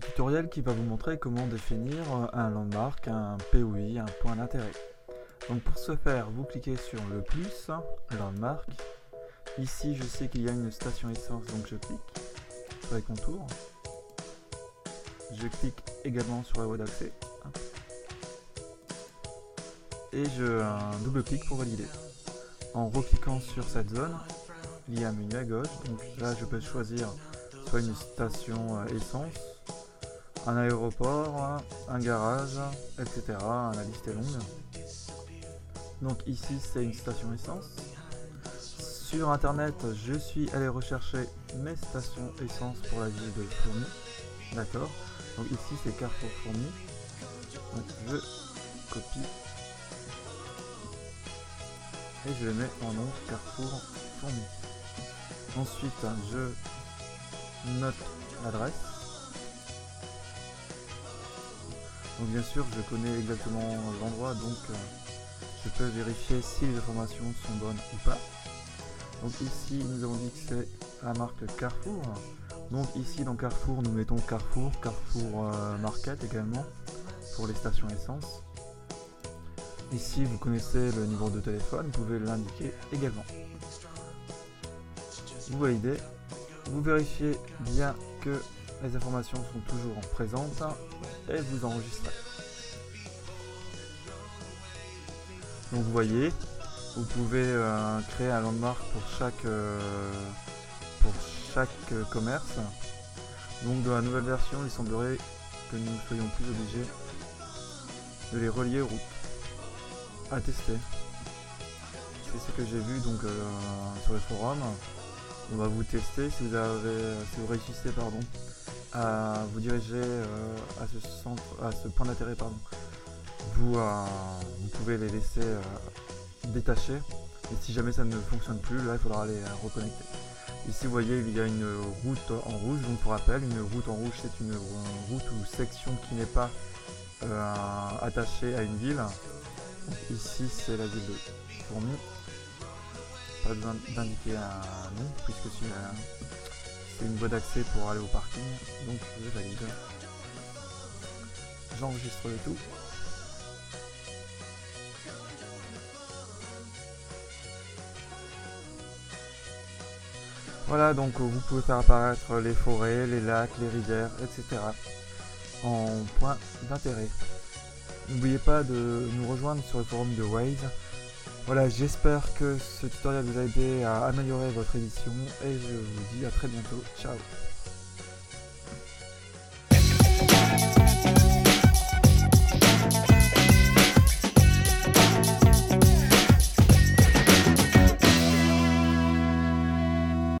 tutoriel qui va vous montrer comment définir un landmark, un POI, un point d'intérêt. Donc pour ce faire, vous cliquez sur le plus, landmark. Ici, je sais qu'il y a une station essence, donc je clique sur les contours. Je clique également sur la voie d'accès. Et je double-clique pour valider. En recliquant sur cette zone, il y a un menu à gauche. Donc là, je peux choisir soit une station euh, essence, un aéroport, un garage, etc. La liste est longue. Donc ici, c'est une station essence. Sur internet, je suis allé rechercher mes stations essence pour la ville de Fourmi. D'accord Donc ici, c'est Carrefour Fourmi. Donc je copie et je mets en nom Carrefour Fourmi. Ensuite, je note l'adresse. Donc bien sûr, je connais exactement l'endroit, donc euh, je peux vérifier si les informations sont bonnes ou pas. Donc ici, nous avons dit que c'est la marque Carrefour. Donc ici, dans Carrefour, nous mettons Carrefour, Carrefour euh, Market également, pour les stations essence. Ici, vous connaissez le numéro de téléphone, vous pouvez l'indiquer également vous validez, vous vérifiez bien que les informations sont toujours présentes et vous enregistrez. Donc vous voyez, vous pouvez euh, créer un landmark pour chaque, euh, pour chaque euh, commerce. Donc dans la nouvelle version, il semblerait que nous soyons plus obligés de les relier aux routes. À tester. C'est ce que j'ai vu donc sur les forums on va vous tester si vous avez si vous réussissez pardon vous diriger euh, à ce centre à ce point d'intérêt pardon. Vous, euh, pouvez les laisser euh, détacher. Et si jamais ça ne fonctionne plus là il faudra les reconnecter. Ici vous voyez il y a une route en rouge donc pour rappel une route en rouge c'est une route ou section qui n'est pas attachée à une ville. Ici c'est la ville de Fourmi pas besoin d'indiquer un nom puisque c'est une voie d'accès pour aller au parking. Donc je valide. J'enregistre le tout. Voilà, donc vous pouvez faire apparaître les forêts, les lacs, les rivières, etc. en point d'intérêt. N'oubliez pas de nous rejoindre sur le forum de Waze voilà, j'espère que ce tutoriel vous a aidé à améliorer votre édition et je vous dis à très bientôt. Ciao